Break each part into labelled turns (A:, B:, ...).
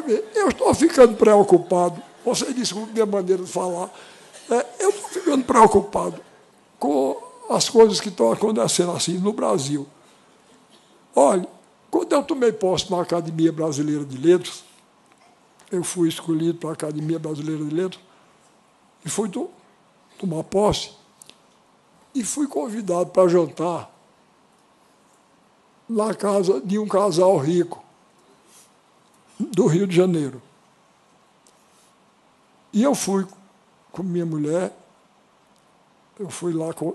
A: ver, eu estou ficando preocupado. Você com minha maneira de falar. É, eu estou ficando preocupado com as coisas que estão acontecendo assim no Brasil. Olha, quando eu tomei posse na Academia Brasileira de Letras, eu fui escolhido para a Academia Brasileira de Letras e fui to tomar posse e fui convidado para jantar na casa de um casal rico do Rio de Janeiro. E eu fui com minha mulher, eu fui lá com,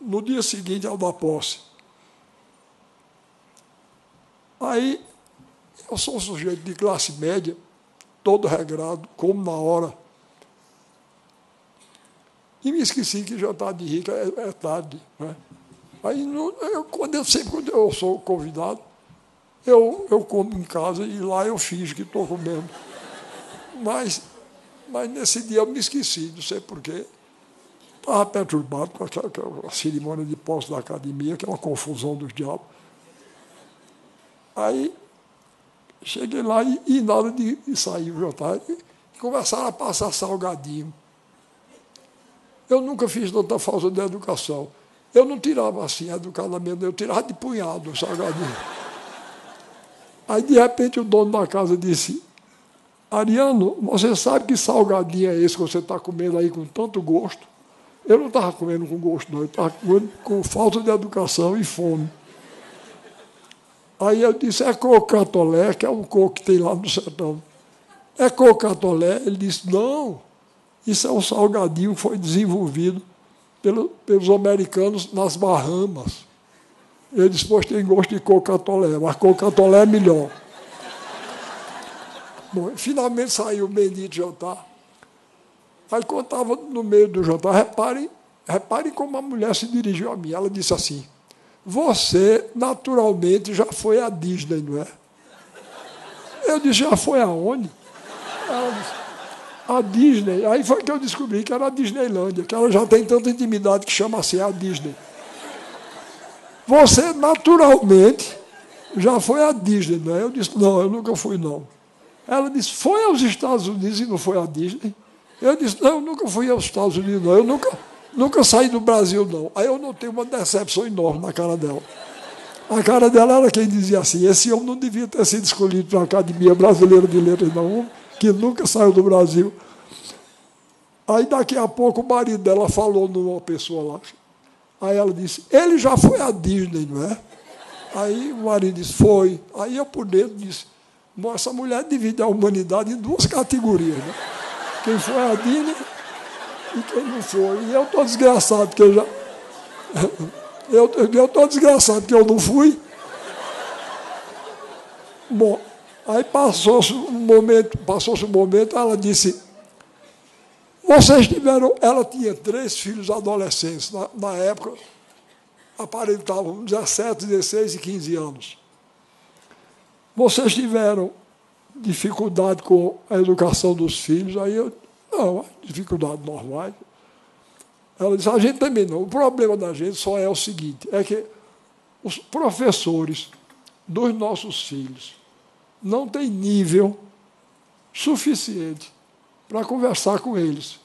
A: no dia seguinte ao da posse. Aí, eu sou um sujeito de classe média, todo regrado, como na hora. E me esqueci que jantar de rico é, é tarde. Né? Aí, eu, quando eu, sempre quando eu sou convidado, eu, eu como em casa e lá eu finjo que estou comendo. Mas, mas nesse dia eu me esqueci, não sei porquê. Estava perturbado com aquela, cerimônia de posse da academia, que é uma confusão dos diabos. Aí cheguei lá e, e na hora de, sair o jantar, começaram a passar salgadinho. Eu nunca fiz tanta falta de educação. Eu não tirava assim educadamente, eu tirava de punhado o salgadinho. Aí, de repente, o dono da casa disse: Ariano, você sabe que salgadinho é esse que você está comendo aí com tanto gosto? Eu não estava comendo com gosto, não, eu estava comendo com falta de educação e fome. Aí eu disse, é cocatolé, que é um coco que tem lá no sertão. É cocatolé? Ele disse, não, isso é um salgadinho que foi desenvolvido pelo, pelos americanos nas Bahamas. Ele disse, pois tem gosto de cocatolé, mas cocatolé é melhor. Bom, finalmente saiu o bendito jantar. Aí quando estava no meio do jantar, reparem, reparem como a mulher se dirigiu a mim. Ela disse assim, você, naturalmente, já foi à Disney, não é? Eu disse, já foi aonde? Ela disse, a Disney. Aí foi que eu descobri que era a Disneylândia, que ela já tem tanta intimidade que chama assim a Disney. Você, naturalmente, já foi à Disney, não é? Eu disse, não, eu nunca fui, não. Ela disse, foi aos Estados Unidos e não foi à Disney? Eu disse, não, eu nunca fui aos Estados Unidos, não. Eu nunca Nunca saí do Brasil, não. Aí eu notei uma decepção enorme na cara dela. A cara dela era quem dizia assim: esse homem não devia ter sido escolhido para a Academia Brasileira de Letras, não, que nunca saiu do Brasil. Aí daqui a pouco o marido dela falou numa pessoa lá. Aí ela disse: ele já foi à Disney, não é? Aí o marido disse: foi. Aí eu por dentro disse: essa mulher divide a humanidade em duas categorias. Né? Quem foi à Disney e quem não foi. E eu estou desgraçado que eu já. Eu estou desgraçado que eu não fui. Bom, aí passou-se um momento, passou-se um momento, ela disse, vocês tiveram. Ela tinha três filhos adolescentes. Na, na época, aparentavam 17, 16 e 15 anos. Vocês tiveram dificuldade com a educação dos filhos, aí eu não, dificuldade normal. Ela disse, a gente também não. O problema da gente só é o seguinte, é que os professores dos nossos filhos não têm nível suficiente para conversar com eles.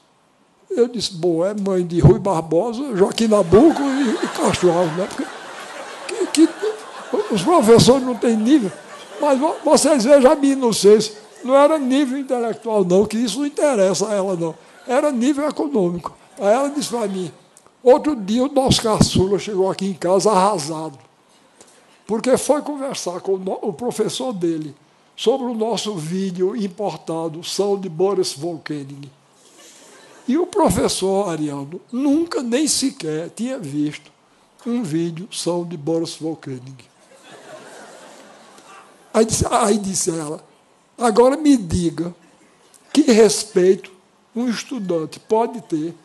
A: Eu disse, bom, é mãe de Rui Barbosa, Joaquim Nabuco e, e Castro Alves, né? Porque, que, que, os professores não têm nível. Mas vocês vejam a minha inocência. Não era nível intelectual, não, que isso não interessa a ela, não. Era nível econômico. Aí ela disse para mim, outro dia o nosso caçula chegou aqui em casa arrasado, porque foi conversar com o professor dele sobre o nosso vídeo importado, São de Boris Volkening. E o professor Ariano nunca nem sequer tinha visto um vídeo São de Boris Volkening. Aí disse, aí disse ela, Agora me diga que respeito um estudante pode ter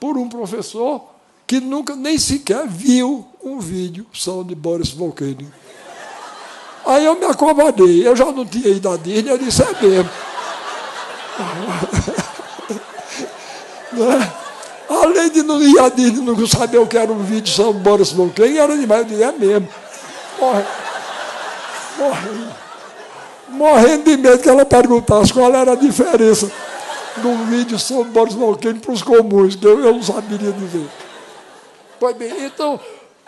A: por um professor que nunca nem sequer viu um vídeo só de Boris Volcano. Aí eu me acovardei, eu já não tinha ido à Disney, eu disse, é mesmo. né? Além de não ir à Disney, não saber o que era um vídeo de Boris Volcano, era demais, eu disse, é mesmo. Morre. Morre. morrendo de medo que ela perguntasse qual era a diferença do vídeo sobre Boris Volcano para os comuns, que eu, eu não saberia dizer. Pois bem, então,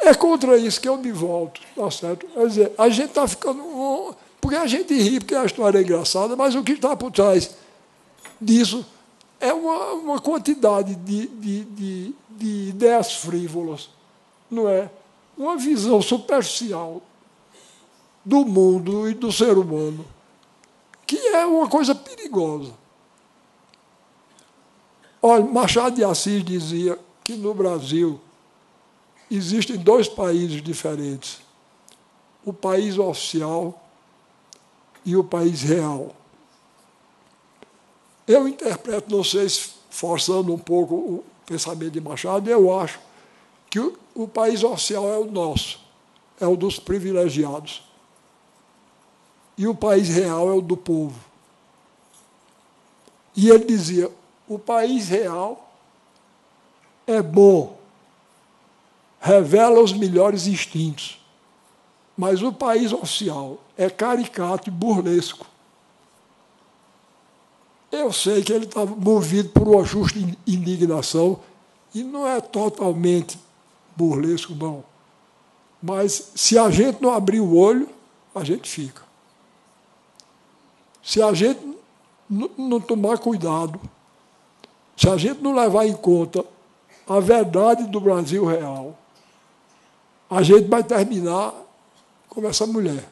A: é contra isso que eu me volto, tá certo? Quer dizer, a gente está ficando. Porque a gente ri, porque a história é engraçada, mas o que está por trás disso é uma, uma quantidade de, de, de, de ideias frívolas, não é? Uma visão superficial do mundo e do ser humano, que é uma coisa perigosa. Olha, Machado de Assis dizia que no Brasil existem dois países diferentes: o país oficial e o país real. Eu interpreto, não sei se forçando um pouco o pensamento de Machado, eu acho que o, o país oficial é o nosso, é o dos privilegiados. E o país real é o do povo. E ele dizia: o país real é bom, revela os melhores instintos, mas o país oficial é caricato e burlesco. Eu sei que ele estava movido por uma justa indignação, e não é totalmente burlesco, não. Mas se a gente não abrir o olho, a gente fica. Se a gente não tomar cuidado, se a gente não levar em conta a verdade do Brasil real, a gente vai terminar como essa mulher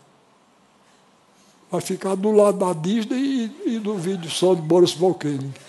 A: vai ficar do lado da Disney e, e do vídeo só de Boris Volcanic.